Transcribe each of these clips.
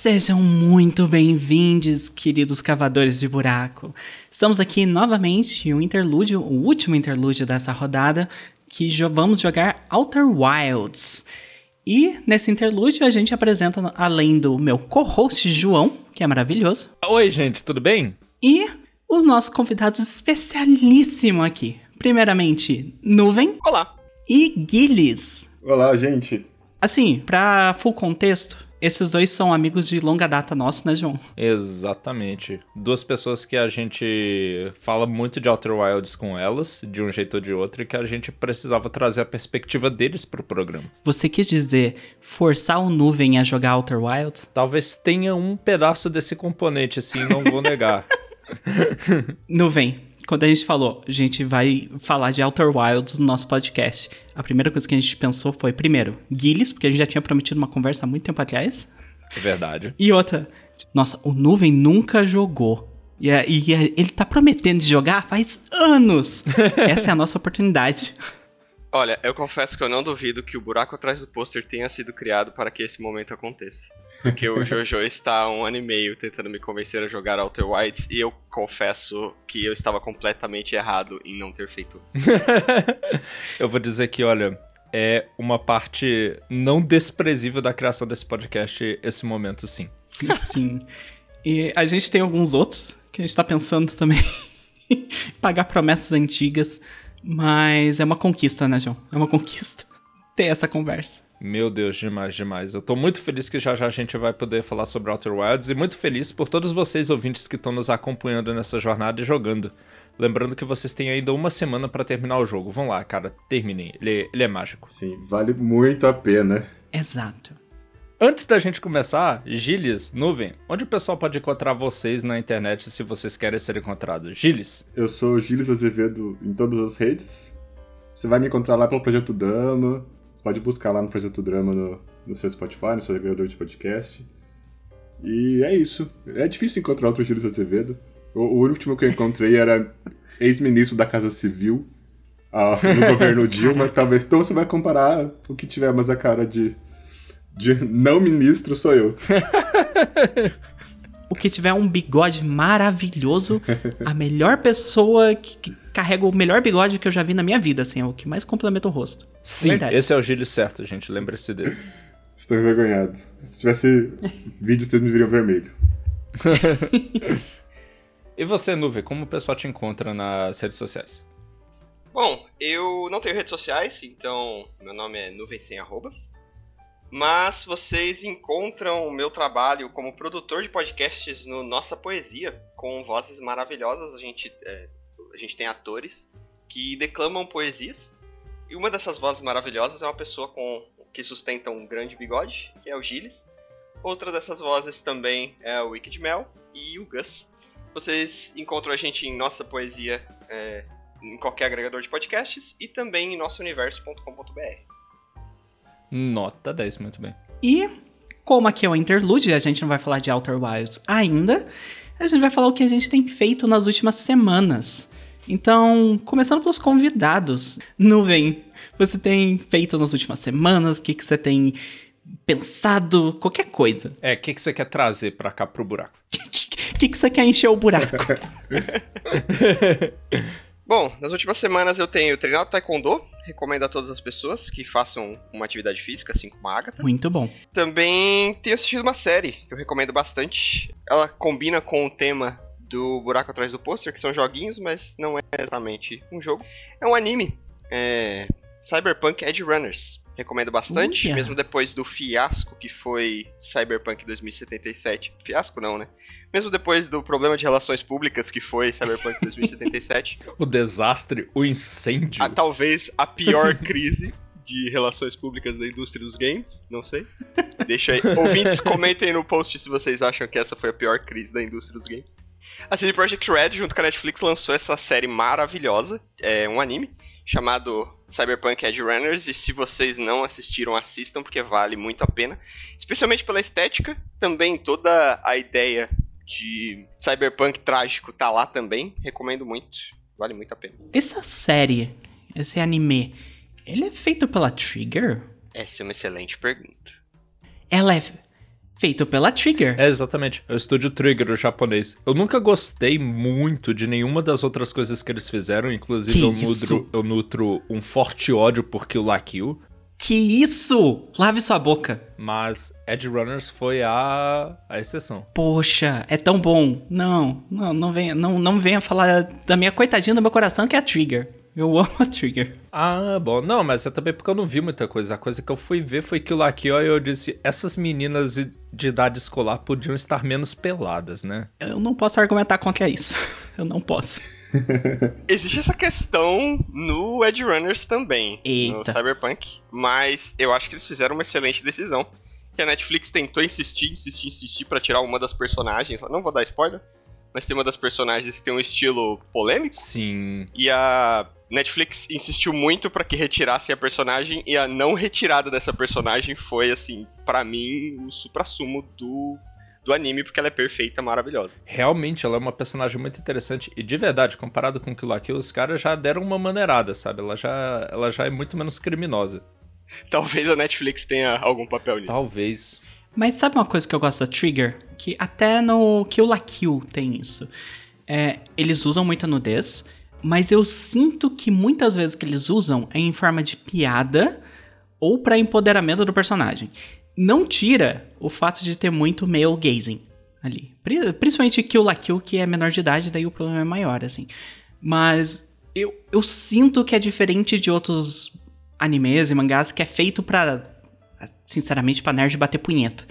Sejam muito bem-vindos, queridos cavadores de buraco. Estamos aqui novamente em um interlúdio, o último interlúdio dessa rodada, que jo vamos jogar Outer Wilds. E nesse interlúdio a gente apresenta, além do meu co-host João, que é maravilhoso. Oi, gente, tudo bem? E os nossos convidados especialíssimos aqui. Primeiramente, Nuvem. Olá. E Gilles. Olá, gente. Assim, pra full contexto, esses dois são amigos de longa data nossos, né, João? Exatamente. Duas pessoas que a gente fala muito de Outer Wilds com elas, de um jeito ou de outro, e que a gente precisava trazer a perspectiva deles pro programa. Você quis dizer forçar o nuvem a jogar Outer Wilds? Talvez tenha um pedaço desse componente, assim, não vou negar. nuvem, quando a gente falou, a gente vai falar de Outer Wilds no nosso podcast, a primeira coisa que a gente pensou foi, primeiro, Gilles, porque a gente já tinha prometido uma conversa há muito tempo atrás. É verdade. E outra, nossa, o Nuvem nunca jogou. E, e ele tá prometendo de jogar faz anos. Essa é a nossa oportunidade. Olha, eu confesso que eu não duvido que o buraco atrás do pôster tenha sido criado para que esse momento aconteça. Porque o Jojo está há um ano e meio tentando me convencer a jogar Outer Wilds e eu confesso que eu estava completamente errado em não ter feito. eu vou dizer que, olha, é uma parte não desprezível da criação desse podcast esse momento, sim. Sim. E a gente tem alguns outros que a gente está pensando também pagar promessas antigas. Mas é uma conquista, né, João? É uma conquista ter essa conversa. Meu Deus, demais, demais. Eu tô muito feliz que já já a gente vai poder falar sobre Outer Wilds e muito feliz por todos vocês ouvintes que estão nos acompanhando nessa jornada e jogando. Lembrando que vocês têm ainda uma semana para terminar o jogo. Vão lá, cara, terminem. Ele, ele é mágico. Sim, vale muito a pena. Exato. Antes da gente começar, Gilles, Nuvem, onde o pessoal pode encontrar vocês na internet se vocês querem ser encontrados? Gilles? Eu sou Gilles Azevedo em todas as redes. Você vai me encontrar lá pelo Projeto Drama. Pode buscar lá no Projeto Drama no, no seu Spotify, no seu agregador de podcast. E é isso. É difícil encontrar outro Gilles Azevedo. O, o último que eu encontrei era ex-ministro da Casa Civil ah, no governo Dilma. Talvez. Então você vai comparar o que tiver mais a cara de de não ministro sou eu. o que tiver um bigode maravilhoso, a melhor pessoa que, carrega o melhor bigode que eu já vi na minha vida, assim, é o que mais complementa o rosto. Sim, Verdade. esse é o Gilles certo, gente, lembre-se dele. Estou envergonhado. Se tivesse vídeo, vocês me viriam vermelho. e você, Nuvem, como o pessoal te encontra nas redes sociais? Bom, eu não tenho redes sociais, então meu nome é Nuvem Sem Arrobas. Mas vocês encontram o meu trabalho como produtor de podcasts no Nossa Poesia, com vozes maravilhosas. A gente, é, a gente tem atores que declamam poesias. E uma dessas vozes maravilhosas é uma pessoa com que sustenta um grande bigode, que é o Gilles. Outra dessas vozes também é o Wicked Mel e o Gus. Vocês encontram a gente em Nossa Poesia é, em qualquer agregador de podcasts e também em nossouniverso.com.br. Nota 10, muito bem. E, como aqui é o interlude, a gente não vai falar de Outer Wilds ainda, a gente vai falar o que a gente tem feito nas últimas semanas. Então, começando pelos convidados. Nuvem, você tem feito nas últimas semanas? O que, que você tem pensado? Qualquer coisa. É, o que, que você quer trazer pra cá pro buraco? O que, que você quer encher o buraco? Bom, nas últimas semanas eu tenho treinado Taekwondo, recomendo a todas as pessoas que façam uma atividade física, assim como a Agatha. Muito bom. Também tenho assistido uma série que eu recomendo bastante. Ela combina com o tema do buraco atrás do pôster, que são joguinhos, mas não é exatamente um jogo. É um anime. É... Cyberpunk Edge Runners. Recomendo bastante, mesmo depois do fiasco que foi Cyberpunk 2077. Fiasco não, né? Mesmo depois do problema de relações públicas que foi Cyberpunk 2077. o desastre, o incêndio. A, talvez a pior crise de relações públicas da indústria dos games, não sei. Deixa aí. Ouvintes, comentem no post se vocês acham que essa foi a pior crise da indústria dos games. A CD Projekt Red, junto com a Netflix, lançou essa série maravilhosa, é um anime, chamado Cyberpunk Edge Runners e se vocês não assistiram, assistam porque vale muito a pena, especialmente pela estética, também toda a ideia de cyberpunk trágico tá lá também, recomendo muito, vale muito a pena. Essa série, esse anime, ele é feito pela Trigger? Essa é uma excelente pergunta. Ela é Feito pela Trigger. É, exatamente. É o estúdio Trigger, o japonês. Eu nunca gostei muito de nenhuma das outras coisas que eles fizeram, inclusive Que eu nutro, eu nutro um forte ódio por Kill La Kill, Que isso? Lave sua boca. mas Edge Runners foi a, a exceção. Poxa, é tão bom. Não, não, não venha, não, não venha falar da minha coitadinha do meu coração que é a Trigger. Eu amo a Trigger. Ah, bom. Não, mas é também porque eu não vi muita coisa. A coisa que eu fui ver foi Kill La Kill e eu disse, essas meninas de idade escolar podiam estar menos peladas, né? Eu não posso argumentar contra isso. Eu não posso. Existe essa questão no Edge Runners também, no Eita. Cyberpunk, mas eu acho que eles fizeram uma excelente decisão. Que a Netflix tentou insistir, insistir, insistir pra tirar uma das personagens. Não vou dar spoiler, mas tem uma das personagens que tem um estilo polêmico. Sim. E a Netflix insistiu muito pra que retirassem a personagem e a não retirada dessa personagem foi assim, pra mim, o suprassumo do do anime porque ela é perfeita, maravilhosa. Realmente, ela é uma personagem muito interessante. E de verdade, comparado com Kill La Kill, os caras já deram uma maneirada, sabe? Ela já, ela já é muito menos criminosa. Talvez a Netflix tenha algum papel nisso. Talvez. Mas sabe uma coisa que eu gosto da Trigger? Que até no Kill La Kill tem isso. É, eles usam muita nudez, mas eu sinto que muitas vezes que eles usam é em forma de piada ou pra empoderamento do personagem. Não tira o fato de ter muito male gazing ali. Pri- Principalmente Kill La Kill, que é menor de idade, daí o problema é maior, assim. Mas eu, eu sinto que é diferente de outros animes e mangás que é feito pra, sinceramente, pra nerd bater punheta.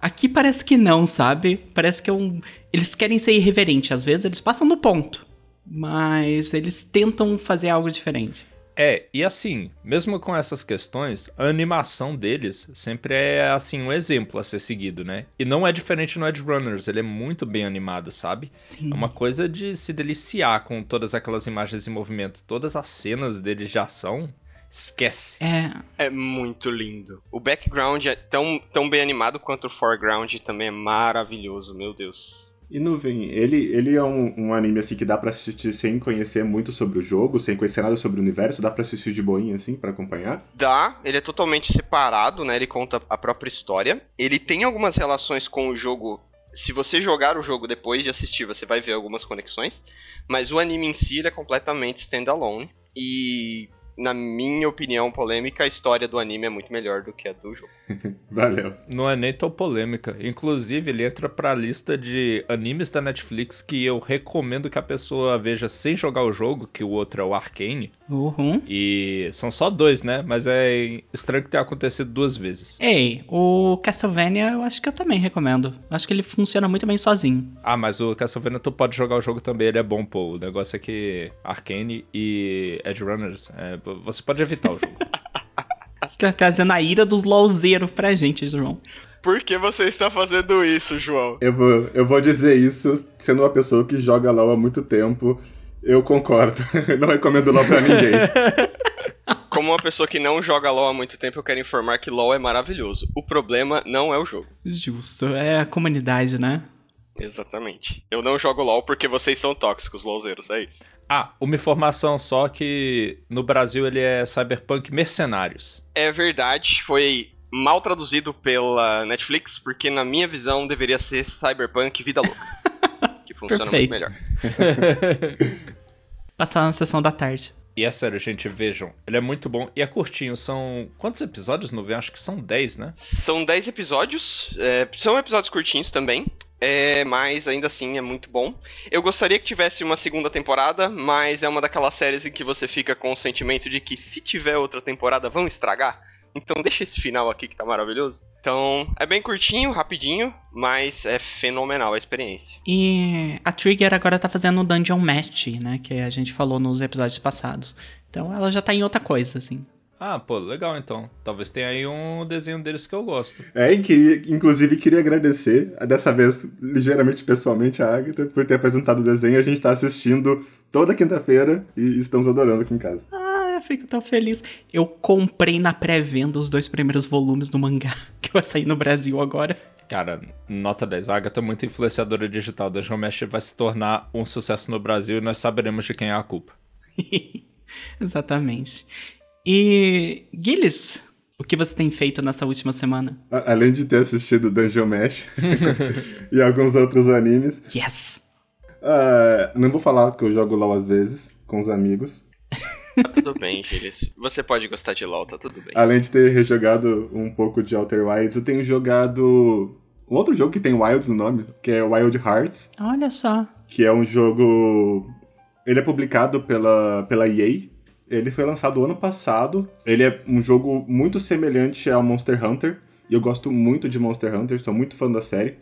Aqui parece que não, sabe? Parece que é um. Eles querem ser irreverentes. Às vezes eles passam do ponto. Mas eles tentam fazer algo diferente. É, e assim, mesmo com essas questões, a animação deles sempre é, assim, um exemplo a ser seguido, né? E não é diferente no Edge Runners, ele é muito bem animado, sabe? Sim. É uma coisa de se deliciar com todas aquelas imagens em movimento. Todas as cenas deles de ação, esquece. É. É muito lindo. O background é tão, tão bem animado quanto o foreground também é maravilhoso, meu Deus. E Nuvem, ele, ele é um, um anime assim que dá pra assistir sem conhecer muito sobre o jogo, sem conhecer nada sobre o universo, dá pra assistir de boinha assim pra acompanhar? Dá, ele é totalmente separado, né? Ele conta a própria história. Ele tem algumas relações com o jogo. Se você jogar o jogo depois de assistir, você vai ver algumas conexões. Mas o anime em si ele é completamente standalone. E, na minha opinião polêmica, a história do anime é muito melhor do que a do jogo. Valeu. Não é nem tão polêmica. Inclusive, ele entra pra lista de animes da Netflix que eu recomendo que a pessoa veja sem jogar o jogo, que o outro é o Arcane. Uhum. E são só dois, né? Mas é estranho que tenha acontecido duas vezes. Ei, o Castlevania eu acho que eu também recomendo. Acho que ele funciona muito bem sozinho. Ah, mas o Castlevania tu pode jogar o jogo também, ele é bom, pô. O negócio é que Arcane e Edge Runners, é, você pode evitar o jogo. Você tá trazendo a ira dos LOLzeiros pra gente, João. Por que você está fazendo isso, João? Eu vou, eu vou dizer isso sendo uma pessoa que joga LoL há muito tempo. Eu concordo. Não recomendo LoL pra ninguém. Como uma pessoa que não joga LoL há muito tempo, eu quero informar que LoL é maravilhoso. O problema não é o jogo. Justo, é a comunidade, né? Exatamente. Eu não jogo LoL porque vocês são tóxicos, LoLzeiros, é isso. Ah, uma informação só que no Brasil ele é Cyberpunk Mercenários. É verdade, foi mal traduzido pela Netflix, porque na minha visão deveria ser Cyberpunk Vida Loucas. que funciona Perfeito. muito melhor. Passar na sessão da tarde. E é sério, gente, vejam. Ele é muito bom e é curtinho. São. Quantos episódios no Acho que são 10, né? São 10 episódios, é, são episódios curtinhos também, é, mas ainda assim é muito bom. Eu gostaria que tivesse uma segunda temporada, mas é uma daquelas séries em que você fica com o sentimento de que se tiver outra temporada vão estragar. Então deixa esse final aqui que tá maravilhoso. Então é bem curtinho, rapidinho, mas é fenomenal a experiência. E a Trigger agora tá fazendo o Dungeon Match, né? Que a gente falou nos episódios passados. Então ela já tá em outra coisa, assim. Ah, pô, legal então. Talvez tenha aí um desenho deles que eu gosto. É, e queria, inclusive queria agradecer, dessa vez ligeiramente pessoalmente, a Agatha por ter apresentado o desenho. A gente tá assistindo toda quinta-feira e estamos adorando aqui em casa. Ah, fico tão feliz. Eu comprei na pré-venda os dois primeiros volumes do mangá, que vai sair no Brasil agora. Cara, nota 10. A Agatha é muito influenciadora digital. Dungeon Mesh vai se tornar um sucesso no Brasil e nós saberemos de quem é a culpa. Exatamente. E, Gilles, O que você tem feito nessa última semana? A- Além de ter assistido Dungeon Mesh e alguns outros animes. Yes! ah, não vou falar que eu jogo LOL às vezes, com os amigos. Tá tudo bem, Gilles. Você pode gostar de LOL, tá tudo bem. Além de ter rejogado um pouco de Outer Wilds, eu tenho jogado um outro jogo que tem Wilds no nome, que é Wild Hearts, Olha só. que é um jogo. Ele é publicado pela, pela EA. Ele foi lançado ano passado. Ele é um jogo muito semelhante ao Monster Hunter. E eu gosto muito de Monster Hunter, sou muito fã da série.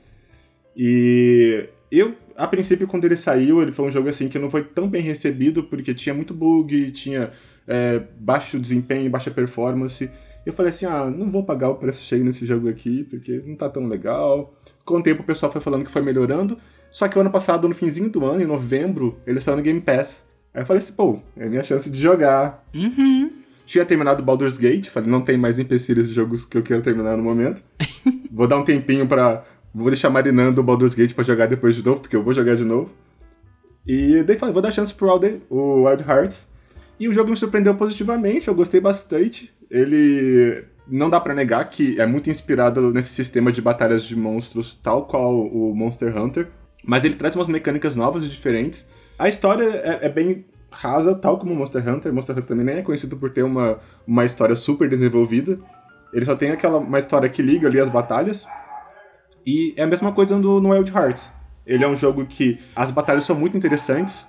E eu, a princípio, quando ele saiu, ele foi um jogo assim que não foi tão bem recebido, porque tinha muito bug, tinha é, baixo desempenho, baixa performance. Eu falei assim, ah, não vou pagar o preço cheio nesse jogo aqui, porque não tá tão legal. Com o tempo o pessoal foi falando que foi melhorando. Só que o ano passado, no finzinho do ano, em novembro, ele saiu no Game Pass. Aí eu falei assim, pô, é minha chance de jogar. Uhum. Tinha terminado Baldur's Gate, falei, não tem mais empecilhos de jogos que eu quero terminar no momento. vou dar um tempinho pra. Vou deixar marinando o Baldur's Gate pra jogar depois de novo, porque eu vou jogar de novo. E daí falei, vou dar chance pro Wild, o Wild Hearts. E o jogo me surpreendeu positivamente, eu gostei bastante. Ele. Não dá pra negar que é muito inspirado nesse sistema de batalhas de monstros, tal qual o Monster Hunter. Mas ele traz umas mecânicas novas e diferentes. A história é, é bem rasa, tal como Monster Hunter. Monster Hunter também nem é conhecido por ter uma, uma história super desenvolvida. Ele só tem aquela uma história que liga ali as batalhas. E é a mesma coisa no, no Wild Hearts. Ele é um jogo que as batalhas são muito interessantes.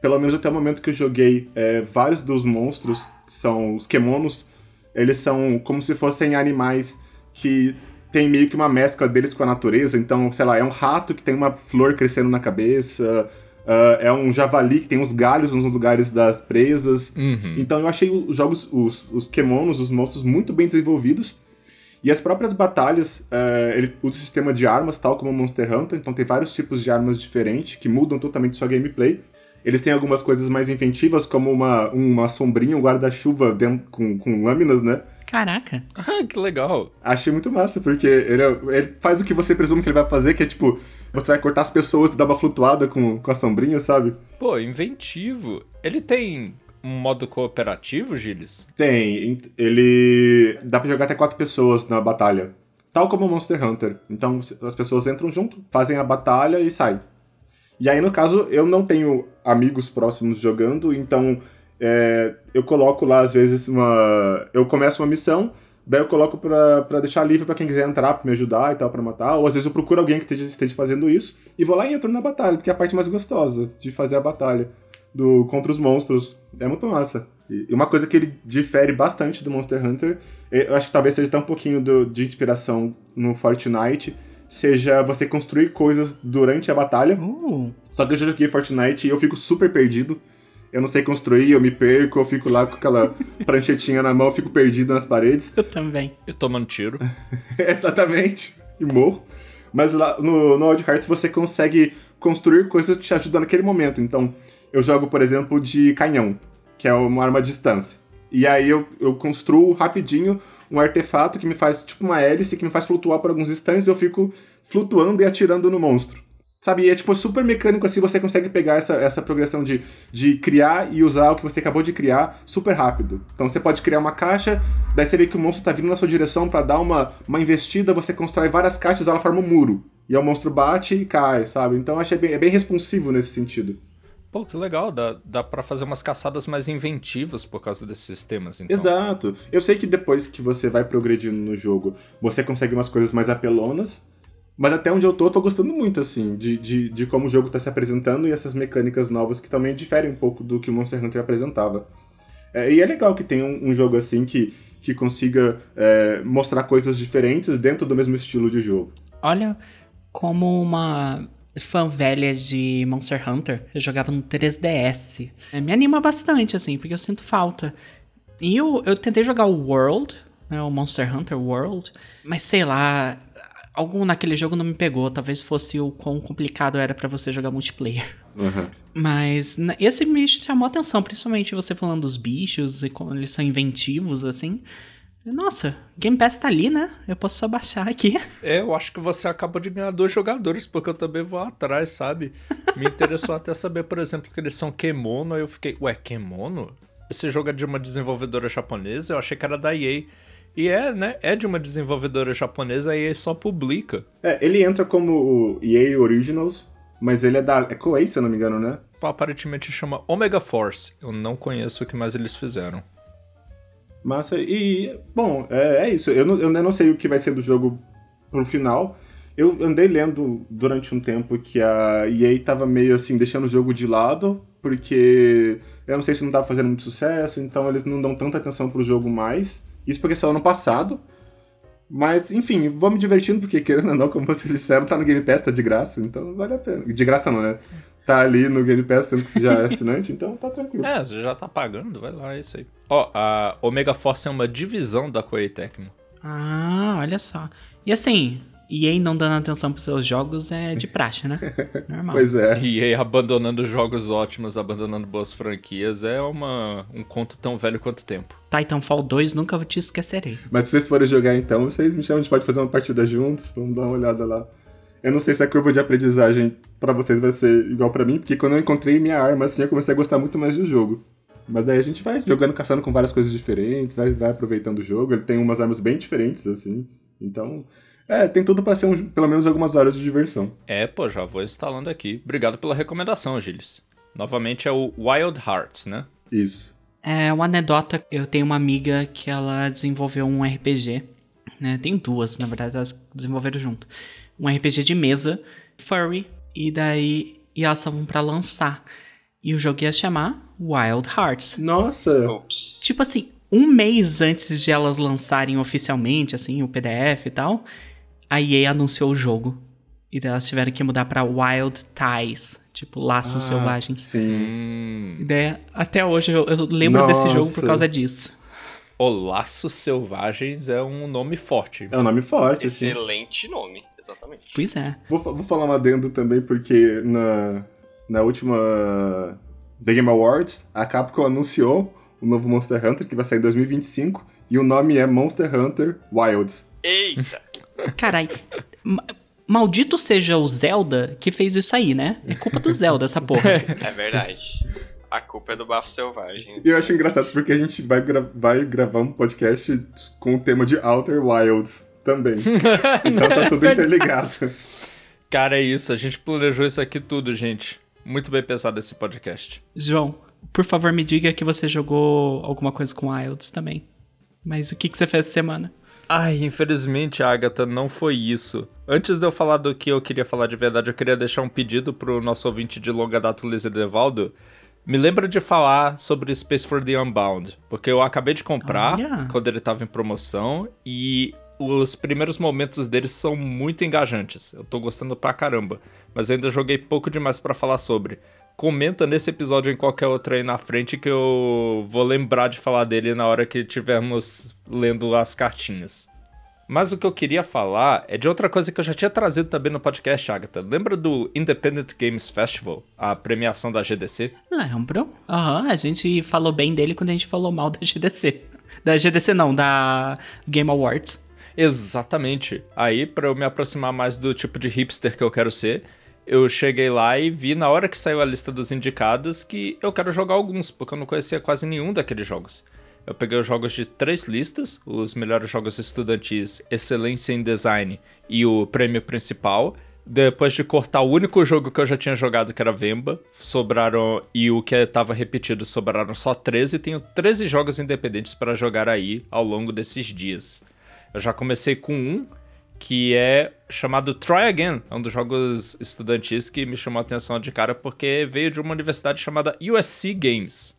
Pelo menos até o momento que eu joguei, é, vários dos monstros, que são os Kemonos, eles são como se fossem animais que tem meio que uma mescla deles com a natureza. Então, sei lá, é um rato que tem uma flor crescendo na cabeça, ah, é um javali que tem uns galhos nos lugares das presas. Então eu achei os jogos, os, os Kemonos, os monstros, muito bem desenvolvidos. E as próprias batalhas, eh, ele usa o sistema de armas, tal como o Monster Hunter, então tem vários tipos de armas diferentes que mudam totalmente sua gameplay. Eles têm algumas coisas mais inventivas, como uma, uma sombrinha, um guarda-chuva com, com lâminas, né? Caraca. Ah, que legal. Achei muito massa, porque ele, é- ele faz o que você presume que ele vai fazer, que é tipo, você vai cortar as pessoas e dar uma flutuada com, com a sombrinha, sabe? Pô, inventivo. Ele tem um modo cooperativo, Gilles? Tem, ele. dá pra jogar até quatro pessoas na batalha. Tal como o Monster Hunter. Então as pessoas entram junto, fazem a batalha e saem. E aí, no caso, eu não tenho amigos próximos jogando, então é, eu coloco lá, às vezes, uma. Eu começo uma missão, daí eu coloco pra, pra deixar livre pra quem quiser entrar, pra me ajudar e tal, pra matar. Ou às vezes eu procuro alguém que esteja, esteja fazendo isso e vou lá e entro na batalha, porque é a parte mais gostosa de fazer a batalha do contra os monstros. É muito massa. E uma coisa que ele difere bastante do Monster Hunter, eu acho que talvez seja até um pouquinho do- de inspiração no Fortnite, seja você construir coisas durante a batalha. Uh, Só que eu já joguei Fortnite e eu fico super perdido. Eu não sei construir, eu me perco, eu fico lá com aquela pranchetinha na mão, eu fico perdido nas paredes. eu também. E tomando tiro. Exatamente. E morro. Mas lá no, no Wild Hearts você consegue construir coisas que te ajudam naquele momento. Então, eu jogo, por exemplo, de canhão, que é uma arma à distância. E aí eu, eu construo rapidinho um artefato que me faz, tipo uma hélice, que me faz flutuar por alguns instantes e eu fico flutuando e atirando no monstro. Sabe, e é tipo super mecânico assim, você consegue pegar essa, essa progressão de, de criar e usar o que você acabou de criar super rápido. Então você pode criar uma caixa, daí você vê que o monstro tá vindo na sua direção pra dar uma, uma investida, você constrói várias caixas, ela forma um muro. E aí o monstro bate e cai, sabe? Então achei bem, é bem responsivo nesse sentido. Pô, que legal. Dá, dá pra fazer umas caçadas mais inventivas por causa desses sistemas, então. Exato. Eu sei que depois que você vai progredindo no jogo, você consegue umas coisas mais apelonas. Mas até onde eu tô, eu tô gostando muito, assim, de, de, de como o jogo tá se apresentando e essas mecânicas novas que também diferem um pouco do que o Monster Hunter apresentava. É, e é legal que tenha um, um jogo assim que, que consiga é, mostrar coisas diferentes dentro do mesmo estilo de jogo. Olha, como uma fã velha de Monster Hunter, eu jogava no 3DS. É, me anima bastante, assim, porque eu sinto falta. E eu, eu tentei jogar o World, né, o Monster Hunter World, mas sei lá, algo naquele jogo não me pegou. Talvez fosse o quão complicado era pra você jogar multiplayer. Mas n- esse me chamou a atenção, principalmente você falando dos bichos e como eles são inventivos, assim. Nossa, Game Pass tá ali, né? Eu posso só baixar aqui. É, eu acho que você acabou de ganhar dois jogadores, porque eu também vou atrás, sabe? Me interessou até saber, por exemplo, que eles são Kemono, aí eu fiquei, ué, Kemono? Esse jogo é de uma desenvolvedora japonesa, eu achei que era da EA. E é, né? É de uma desenvolvedora japonesa e só publica. É, ele entra como o EA Originals, mas ele é da. É Koei, se eu não me engano, né? Aparentemente chama Omega Force. Eu não conheço o que mais eles fizeram. Massa. E, bom, é, é isso. Eu, não, eu não sei o que vai ser do jogo pro final. Eu andei lendo durante um tempo que a EA tava meio assim, deixando o jogo de lado, porque eu não sei se não tava fazendo muito sucesso, então eles não dão tanta atenção pro jogo mais. Isso porque saiu ano passado. Mas, enfim, vou me divertindo, porque querendo ou não, como vocês disseram, tá no Game Pass, tá de graça, então vale a pena. De graça não, né? Tá ali no Game Pass, tendo que você já é assinante, então tá tranquilo. É, você já tá pagando, vai lá, é isso aí. Ó, a Omega Force é uma divisão da Koei Tecmo. Ah, olha só. E assim, EA não dando atenção pros seus jogos é de praxe, né? Normal. Pois é. E aí abandonando jogos ótimos, abandonando boas franquias, é uma, um conto tão velho quanto o tempo. Titanfall 2 nunca te esquecerei. Mas se vocês forem jogar então, vocês me chamam, a gente pode fazer uma partida juntos, vamos dar uma olhada lá. Eu não sei se a curva de aprendizagem pra vocês vai ser igual pra mim, porque quando eu encontrei minha arma, assim, eu comecei a gostar muito mais do jogo. Mas daí a gente vai jogando, caçando com várias coisas diferentes, vai, vai aproveitando o jogo. Ele tem umas armas bem diferentes, assim. Então, é, tem tudo pra ser um, pelo menos algumas horas de diversão. É, pô, já vou instalando aqui. Obrigado pela recomendação, Gilles. Novamente é o Wild Hearts, né? Isso. É uma anedota, eu tenho uma amiga que ela desenvolveu um RPG, né? Tem duas, na verdade, elas desenvolveram junto. Um RPG de mesa, Furry, e daí e elas estavam pra lançar. E o jogo ia se chamar Wild Hearts. Nossa! Ops. Tipo assim, um mês antes de elas lançarem oficialmente, assim, o PDF e tal, a EA anunciou o jogo. E daí elas tiveram que mudar pra Wild Ties, tipo, Laços Ah, Selvagens. Sim. Hum. E daí, até hoje eu, eu lembro desse jogo por Nossa. causa disso. O Laços Selvagens é um nome forte. É um nome forte. Excelente nome, exatamente. Pois é. Vou, vou falar um adendo também, porque na, na última The Game Awards, a Capcom anunciou o novo Monster Hunter, que vai sair em 2025, e o nome é Monster Hunter Wilds. Eita! Carai, ma- maldito seja o Zelda que fez isso aí, né? É culpa do Zelda, essa porra. É verdade. A culpa é do bafo selvagem. E eu acho engraçado porque a gente vai, gra- vai gravar um podcast com o tema de Outer Wilds também. então tá tudo interligado. Cara, é isso. A gente planejou isso aqui tudo, gente. Muito bem pensado esse podcast. João, por favor, me diga que você jogou alguma coisa com Wilds também. Mas o que, que você fez essa semana? Ai, infelizmente, Agatha, não foi isso. Antes de eu falar do que eu queria falar de verdade, eu queria deixar um pedido pro nosso ouvinte de longa data, Luiz Edevaldo. Me lembra de falar sobre Space for the Unbound, porque eu acabei de comprar Olha. quando ele tava em promoção e os primeiros momentos dele são muito engajantes. Eu tô gostando pra caramba, mas eu ainda joguei pouco demais pra falar sobre. Comenta nesse episódio ou em qualquer outro aí na frente que eu vou lembrar de falar dele na hora que tivermos lendo as cartinhas. Mas o que eu queria falar é de outra coisa que eu já tinha trazido também no podcast, Agatha. Lembra do Independent Games Festival, a premiação da GDC? Lembro. Aham, a gente falou bem dele quando a gente falou mal da GDC. Da GDC não, da Game Awards. Exatamente. Aí, pra eu me aproximar mais do tipo de hipster que eu quero ser, eu cheguei lá e vi na hora que saiu a lista dos indicados que eu quero jogar alguns, porque eu não conhecia quase nenhum daqueles jogos. Eu peguei os jogos de três listas, os melhores jogos estudantis, Excelência em Design e o prêmio principal. Depois de cortar o único jogo que eu já tinha jogado, que era Vemba, sobraram. E o que estava repetido, sobraram só 13. Tenho 13 jogos independentes para jogar aí ao longo desses dias. Eu já comecei com um, que é chamado Try Again. É um dos jogos estudantis que me chamou a atenção de cara porque veio de uma universidade chamada USC Games,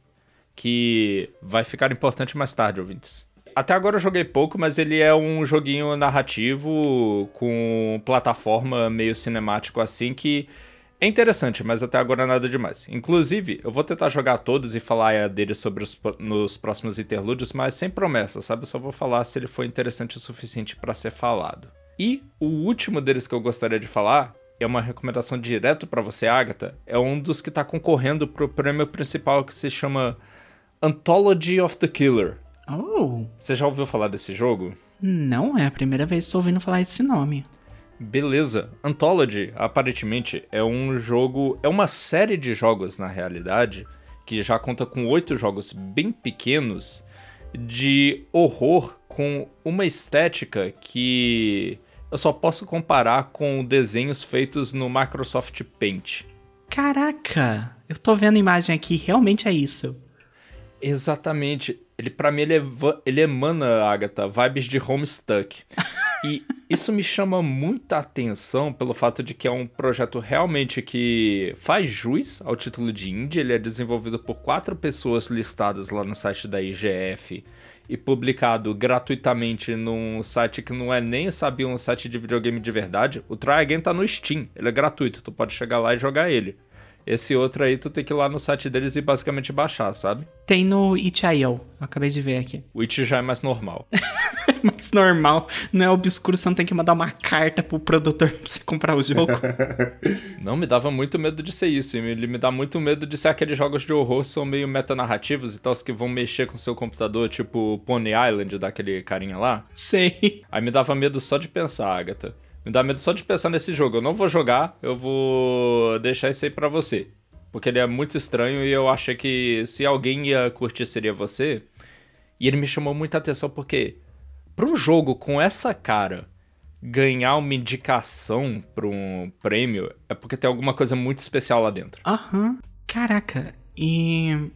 que vai ficar importante mais tarde, ouvintes. Até agora eu joguei pouco, mas ele é um joguinho narrativo com plataforma meio cinemático assim que é interessante, mas até agora nada demais. Inclusive, eu vou tentar jogar todos e falar dele sobre os, nos próximos interlúdios, mas sem promessa, sabe? Eu só vou falar se ele foi interessante o suficiente para ser falado. E o último deles que eu gostaria de falar é uma recomendação direto para você, Agatha. É um dos que tá concorrendo pro prêmio principal que se chama Anthology of the Killer. Oh, Você já ouviu falar desse jogo? não é a primeira vez que estou ouvindo falar esse nome. Beleza. Anthology, aparentemente, é um jogo. É uma série de jogos, na realidade, que já conta com oito jogos bem pequenos de horror com uma estética que eu só posso comparar com desenhos feitos no Microsoft Paint. Caraca, eu tô vendo a imagem aqui, realmente é isso. Exatamente. Ele, para mim, ele, ele emana, Agatha, vibes de Homestuck. E isso me chama muita atenção pelo fato de que é um projeto realmente que faz jus ao título de indie. Ele é desenvolvido por quatro pessoas listadas lá no site da IGF e publicado gratuitamente num site que não é nem, sabe, um site de videogame de verdade. O Try Again tá no Steam, ele é gratuito, tu pode chegar lá e jogar ele. Esse outro aí tu tem que ir lá no site deles e basicamente baixar, sabe? Tem no itch.io, acabei de ver aqui. O It já é mais normal. mais normal. Não é obscuro, você não tem que mandar uma carta pro produtor pra você comprar o jogo. não, me dava muito medo de ser isso. Ele me dá muito medo de ser aqueles jogos de horror são meio metanarrativos e tal, que vão mexer com seu computador, tipo Pony Island, daquele carinha lá. Sei. Aí me dava medo só de pensar, Agatha. Me dá medo só de pensar nesse jogo. Eu não vou jogar, eu vou deixar isso aí pra você. Porque ele é muito estranho e eu achei que se alguém ia curtir seria você. E ele me chamou muita atenção porque, pra um jogo com essa cara, ganhar uma indicação pra um prêmio é porque tem alguma coisa muito especial lá dentro. Aham. Uhum. Caraca. E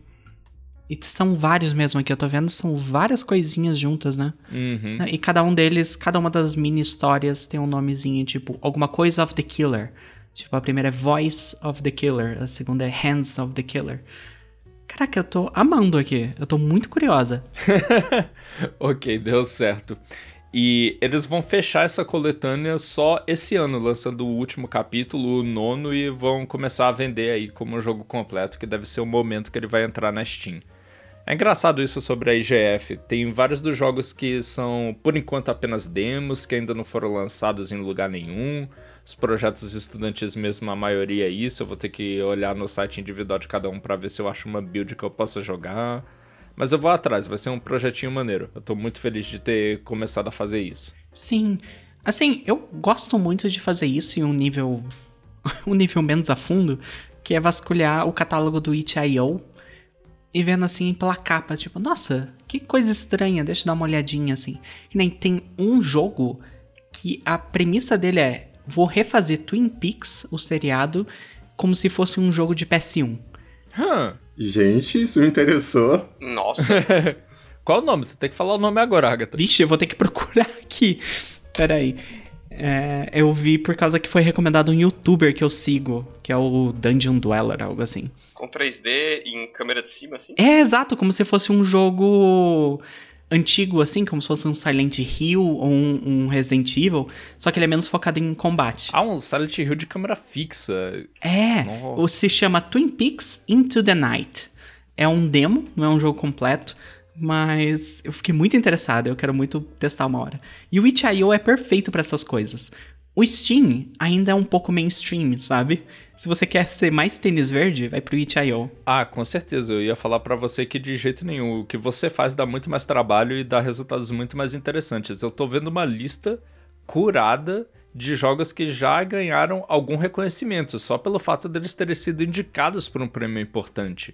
e são vários mesmo aqui, eu tô vendo, são várias coisinhas juntas, né? Uhum. E cada um deles, cada uma das mini histórias tem um nomezinho, tipo, alguma coisa of the Killer. Tipo, a primeira é Voice of the Killer, a segunda é Hands of the Killer. Caraca, eu tô amando aqui, eu tô muito curiosa. ok, deu certo. E eles vão fechar essa coletânea só esse ano, lançando o último capítulo, o nono, e vão começar a vender aí como um jogo completo, que deve ser o momento que ele vai entrar na Steam. É engraçado isso sobre a IGF. Tem vários dos jogos que são, por enquanto, apenas demos, que ainda não foram lançados em lugar nenhum. Os projetos estudantis mesmo, a maioria é isso. Eu vou ter que olhar no site individual de cada um para ver se eu acho uma build que eu possa jogar. Mas eu vou atrás, vai ser um projetinho maneiro. Eu tô muito feliz de ter começado a fazer isso. Sim. Assim, eu gosto muito de fazer isso em um nível. um nível menos a fundo, que é vasculhar o catálogo do itch.io e vendo assim pela capa, tipo, nossa, que coisa estranha, deixa eu dar uma olhadinha assim. E nem tem um jogo que a premissa dele é: vou refazer Twin Peaks, o seriado, como se fosse um jogo de PS1. Hum. Gente, isso me interessou. Nossa. Qual o nome? Tu tem que falar o nome agora, Agatha. Vixe, eu vou ter que procurar aqui. Peraí. É, eu vi por causa que foi recomendado um youtuber que eu sigo, que é o Dungeon Dweller, algo assim. Com 3D em câmera de cima, assim? É, exato, como se fosse um jogo antigo, assim, como se fosse um Silent Hill ou um, um, Resident Evil, só que ele é menos focado em combate. Ah, um Silent Hill de câmera fixa. É, Nossa. se chama Twin Peaks Into the Night. É um demo, não é um jogo completo. Mas eu fiquei muito interessado, eu quero muito testar uma hora. E o itch.io é perfeito para essas coisas. O Steam ainda é um pouco mainstream, sabe? Se você quer ser mais tênis verde, vai pro itch.io. Ah, com certeza. Eu ia falar para você que de jeito nenhum. O que você faz dá muito mais trabalho e dá resultados muito mais interessantes. Eu tô vendo uma lista curada de jogos que já ganharam algum reconhecimento, só pelo fato deles terem sido indicados por um prêmio importante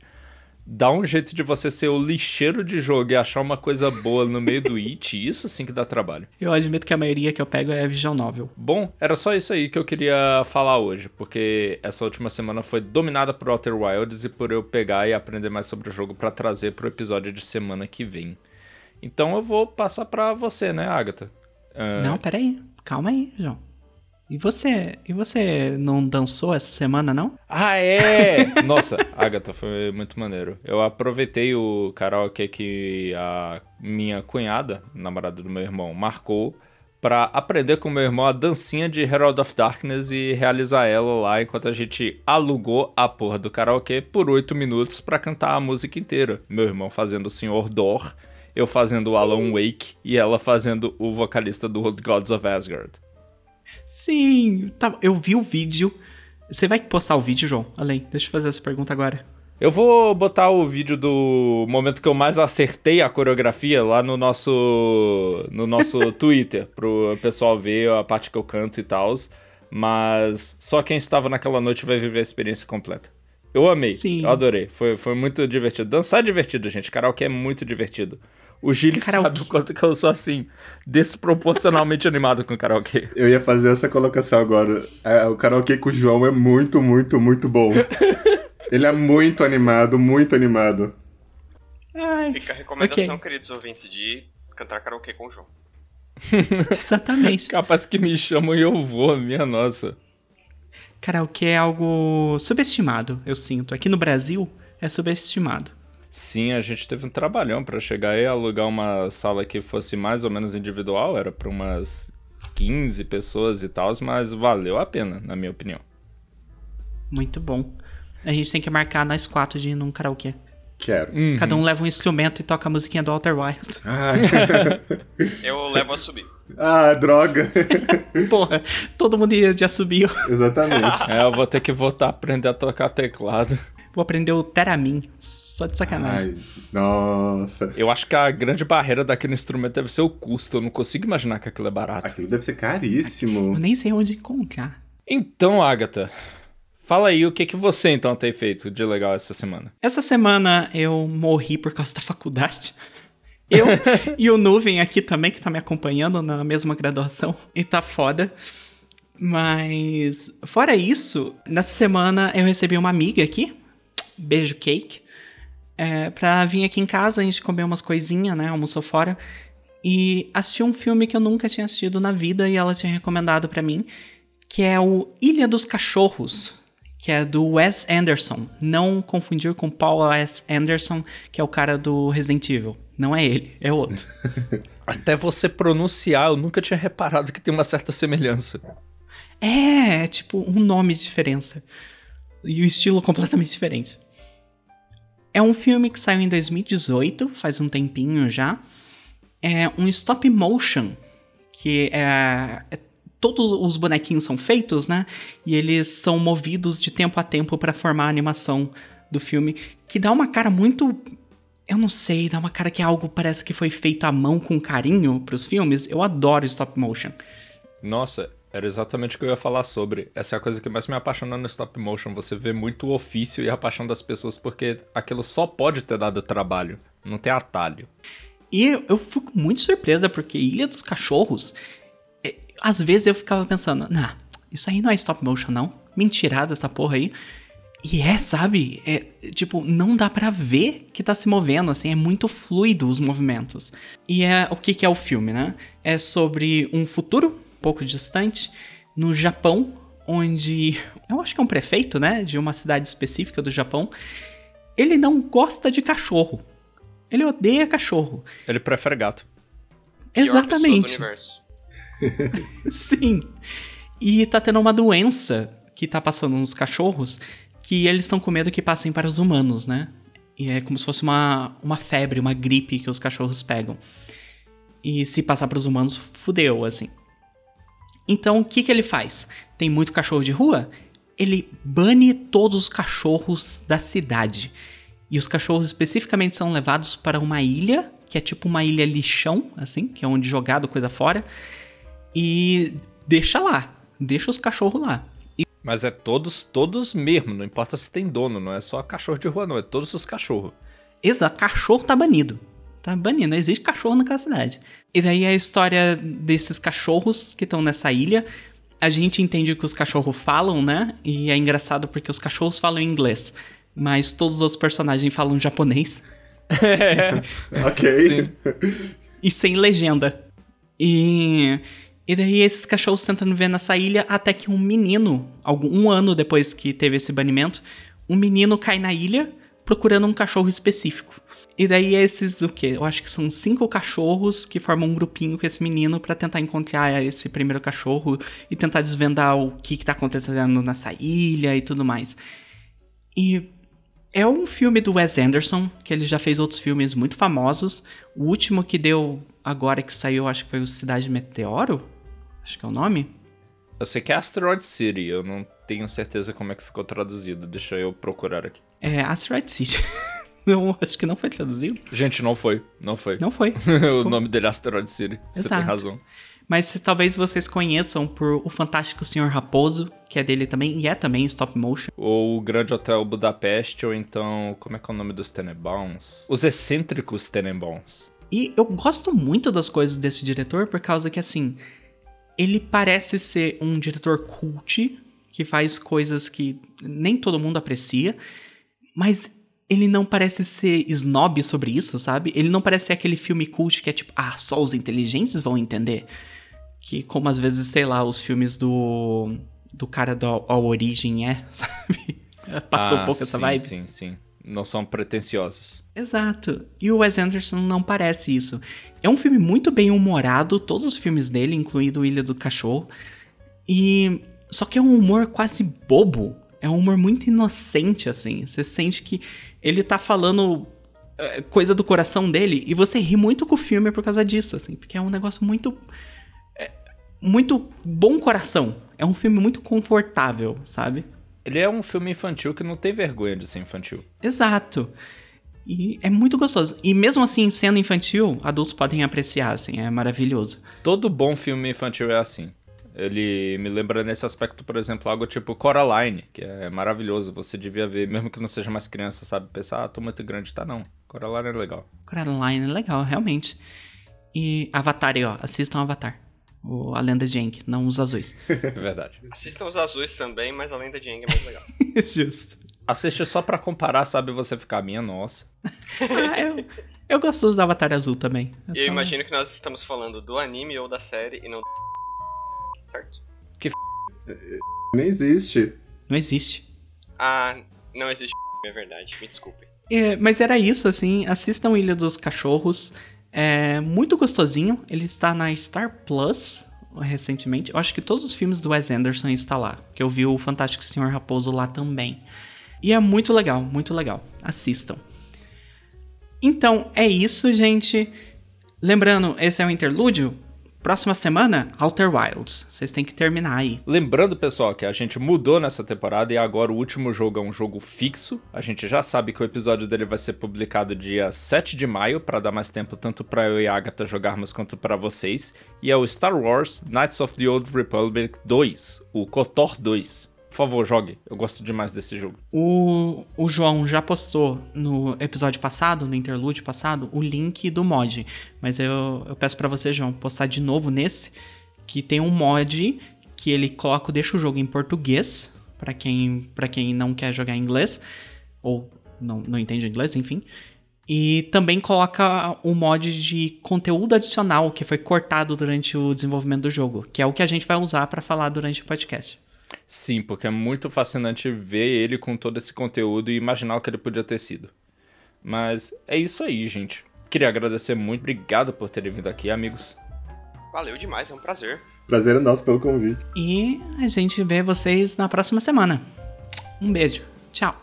dá um jeito de você ser o lixeiro de jogo e achar uma coisa boa no meio do it, isso sim que dá trabalho. Eu admito que a maioria que eu pego é Vision Novel. Bom, era só isso aí que eu queria falar hoje, porque essa última semana foi dominada por Outer Wilds e por eu pegar e aprender mais sobre o jogo para trazer pro episódio de semana que vem. Então eu vou passar para você, né, Agatha? Uh... Não, peraí. Calma aí, João. E você, e você não dançou essa semana, não? Ah, é! Nossa, Agatha, foi muito maneiro. Eu aproveitei o karaokê que a minha cunhada, namorada do meu irmão, marcou para aprender com meu irmão a dancinha de Herald of Darkness e realizar ela lá enquanto a gente alugou a porra do karaokê por oito minutos para cantar a música inteira. Meu irmão fazendo o Senhor Dor, eu fazendo o Alan Wake e ela fazendo o vocalista do Gods of Asgard. Sim, tá, eu vi o vídeo. Você vai postar o vídeo, João? Além, deixa eu fazer essa pergunta agora. Eu vou botar o vídeo do momento que eu mais acertei a coreografia lá no nosso no nosso Twitter, pro pessoal ver a parte que eu canto e tal. Mas só quem estava naquela noite vai viver a experiência completa. Eu amei, Sim. eu adorei. Foi, foi muito divertido. Dançar é divertido, gente. Karaokê é muito divertido. O Karaokê. sabe o quanto que eu sou assim, desproporcionalmente animado com karaokê. Eu ia fazer essa colocação agora. É, o karaokê com o João é muito, muito, muito bom. Ele é muito animado, muito animado. Ai, Fica a recomendação, Ok. queridos ouvintes, de cantar karaokê com o João. exatamente. Capaz que me chamam e eu vou, minha nossa. Karaokê é algo subestimado, eu sinto. Aqui no Brasil é subestimado. Sim, a gente teve um trabalhão pra chegar e alugar uma sala que fosse mais ou menos individual, era pra umas 15 pessoas e tal, mas valeu a pena, na minha opinião. Muito bom. A gente tem que marcar nós quatro de ir num karaokê. Quero. Cada um leva um instrumento e toca a musiquinha do Outer Wilds. Ah, Eu levo a subir. ah, droga. Porra, todo mundo ia- já subiu. Exatamente. É, eu vou ter que voltar a aprender a tocar teclado. Vou aprender o Teramin, só de sacanagem. Ai, nossa. Eu acho que a grande barreira daquele instrumento deve ser o custo, eu não consigo imaginar que aquilo é barato. Aquilo deve ser Eu caríssimo. nem sei onde encontrar. Então, Agatha, fala aí o que, que você então tem feito de legal essa semana. Essa semana eu morri por causa da faculdade. Eu e o Nuvem aqui também, que tá me acompanhando na mesma graduação. E tá foda. Mas, fora isso, nessa semana eu recebi uma amiga aqui, beijo cake, é, pra vir aqui em casa, a gente comer umas coisinhas, né? Almoçou fora. E assistir um filme que eu nunca tinha assistido na vida e ela tinha recomendado pra mim, que é o Ilha dos Cachorros, que é do Wes Anderson. Não confundir com Paul S. Anderson, que é o cara do Resident Evil. Não é ele, é outro. Até você pronunciar, eu nunca tinha reparado que tem uma certa semelhança. É, é tipo um nome de diferença. E o estilo completamente diferente. É um filme que saiu em 2018, faz um tempinho já. É um stop motion, que é, é todos os bonequinhos são feitos, né? E eles são movidos de tempo a tempo para formar a animação do filme, que dá uma cara muito eu não sei, dá uma cara que é algo parece que foi feito à mão com carinho pros filmes. Eu adoro stop motion. Nossa, era exatamente o que eu ia falar sobre. Essa é a coisa que mais me apaixona no stop motion. Você vê muito o ofício e a paixão das pessoas, porque aquilo só pode ter dado trabalho. Não tem atalho. E eu, fico muito surpresa, porque Ilha dos Cachorros, é, às vezes eu ficava pensando, nah, isso aí não é stop motion, não. Mentirada essa porra aí. E é, sabe? É, tipo, não dá pra ver que tá se movendo, assim, é muito fluido os movimentos. E é o que, que é o filme, né? É sobre um futuro, pouco distante, no Japão, onde. Eu acho que é um prefeito, né? De uma cidade específica do Japão. Ele não gosta de cachorro. Ele odeia cachorro. Ele prefere gato. Exatamente. Sim. E tá tendo uma doença que tá passando nos cachorros que eles estão com medo que passem para os humanos, né? E é como se fosse uma, uma febre, uma gripe que os cachorros pegam. E se passar para os humanos, fudeu, assim. Então, o que, que ele faz? Tem muito cachorro de rua? Ele bane todos os cachorros da cidade. E os cachorros especificamente são levados para uma ilha, que é tipo uma ilha lixão, assim, que é onde jogado coisa fora. E deixa lá. Deixa os cachorros lá. Mas é todos, todos mesmo. Não importa se tem dono. Não é só cachorro de rua, não. É todos os cachorros. Exato, cachorro tá banido. Tá banido, não existe cachorro naquela cidade. E daí a história desses cachorros que estão nessa ilha. A gente entende o que os cachorros falam, né? E é engraçado porque os cachorros falam inglês. Mas todos os outros personagens falam japonês. ok. e sem legenda. E, e daí esses cachorros tentando viver nessa ilha até que um menino, algum, um ano depois que teve esse banimento, um menino cai na ilha procurando um cachorro específico. E daí esses, o quê? Eu acho que são cinco cachorros que formam um grupinho com esse menino pra tentar encontrar esse primeiro cachorro e tentar desvendar o que, que tá acontecendo nessa ilha e tudo mais. E é um filme do Wes Anderson, que ele já fez outros filmes muito famosos. O último que deu agora que saiu, acho que foi o Cidade Meteoro. Acho que é o nome. Eu sei que é Asteroid City. Eu não tenho certeza como é que ficou traduzido. Deixa eu procurar aqui. É Asteroid City. não, acho que não foi traduzido. Gente, não foi. Não foi. Não foi. o nome dele é Asteroid City. Você tem Exato. razão. Mas talvez vocês conheçam por O Fantástico Senhor Raposo, que é dele também, e é também stop motion. Ou o Grande Hotel Budapeste, ou então. Como é que é o nome dos Tenenbaums? Os excêntricos Tenenbaums. E eu gosto muito das coisas desse diretor por causa que, assim, ele parece ser um diretor cult, que faz coisas que nem todo mundo aprecia, mas ele não parece ser snob sobre isso, sabe? Ele não parece ser aquele filme cult que é tipo, ah, só os inteligentes vão entender. Que, como às vezes, sei lá, os filmes do. do cara do All Origin é, sabe? Passou ah, um pouco essa sim, vibe. Sim, sim. Não são pretensiosos. Exato. E o Wes Anderson não parece isso. É um filme muito bem humorado, todos os filmes dele, incluindo Ilha do Cachorro. E. Só que é um humor quase bobo. É um humor muito inocente, assim. Você sente que ele tá falando é, coisa do coração dele e você ri muito com o filme por causa disso, assim. Porque é um negócio muito. É, muito bom coração. É um filme muito confortável, sabe? Ele é um filme infantil que não tem vergonha de ser infantil. Exato. E é muito gostoso. E mesmo assim, sendo infantil, adultos podem apreciar, assim, é maravilhoso. Todo bom filme infantil é assim. Ele me lembra nesse aspecto, por exemplo, algo tipo Coraline, que é maravilhoso. Você devia ver, mesmo que não seja mais criança, sabe? Pensar, ah, tô muito grande. Tá, não. Coraline é legal. Coraline é legal, realmente. E Avatar aí, ó. Assistam Avatar. O, a lenda de Aang, não os azuis. É verdade. Assistam os azuis também, mas a lenda de Aang é mais legal. Justo. Assiste só pra comparar, sabe? Você ficar, minha nossa. Ah, eu, eu gosto dos Avatar azul também. É eu só- imagino que nós estamos falando do anime ou da série e não certo? Nem existe. Não existe. Ah, não existe é verdade, me desculpem. É, mas era isso, assim. Assistam Ilha dos Cachorros. É muito gostosinho. Ele está na Star Plus recentemente. Eu acho que todos os filmes do Wes Anderson estão lá. Que eu vi o Fantástico Senhor Raposo lá também. E é muito legal, muito legal. Assistam. Então, é isso, gente. Lembrando, esse é o interlúdio. Próxima semana, Outer Wilds. Vocês têm que terminar aí. Lembrando, pessoal, que a gente mudou nessa temporada e agora o último jogo é um jogo fixo. A gente já sabe que o episódio dele vai ser publicado dia 7 de maio, para dar mais tempo tanto para eu e a Agatha jogarmos quanto para vocês. E é o Star Wars Knights of the Old Republic 2, o KOTOR 2. Por favor, jogue. Eu gosto demais desse jogo. O, o João já postou no episódio passado, no interlúdio passado, o link do mod. Mas eu, eu peço pra você, João, postar de novo nesse, que tem um mod que ele coloca, deixa o jogo em português, pra quem, pra quem não quer jogar em inglês, ou não, não entende inglês, enfim. E também coloca o mod de conteúdo adicional que foi cortado durante o desenvolvimento do jogo, que é o que a gente vai usar pra falar durante o podcast. Sim, porque é muito fascinante ver ele com todo esse conteúdo e imaginar o que ele podia ter sido. Mas é isso aí, gente. Queria agradecer muito. Obrigado por terem vindo aqui, amigos. Valeu demais, é um prazer. Prazer é nosso pelo convite. E a gente vê vocês na próxima semana. Um beijo. Tchau.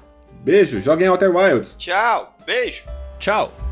Beijo, joguem Outer Wilds. Tchau, beijo! Tchau!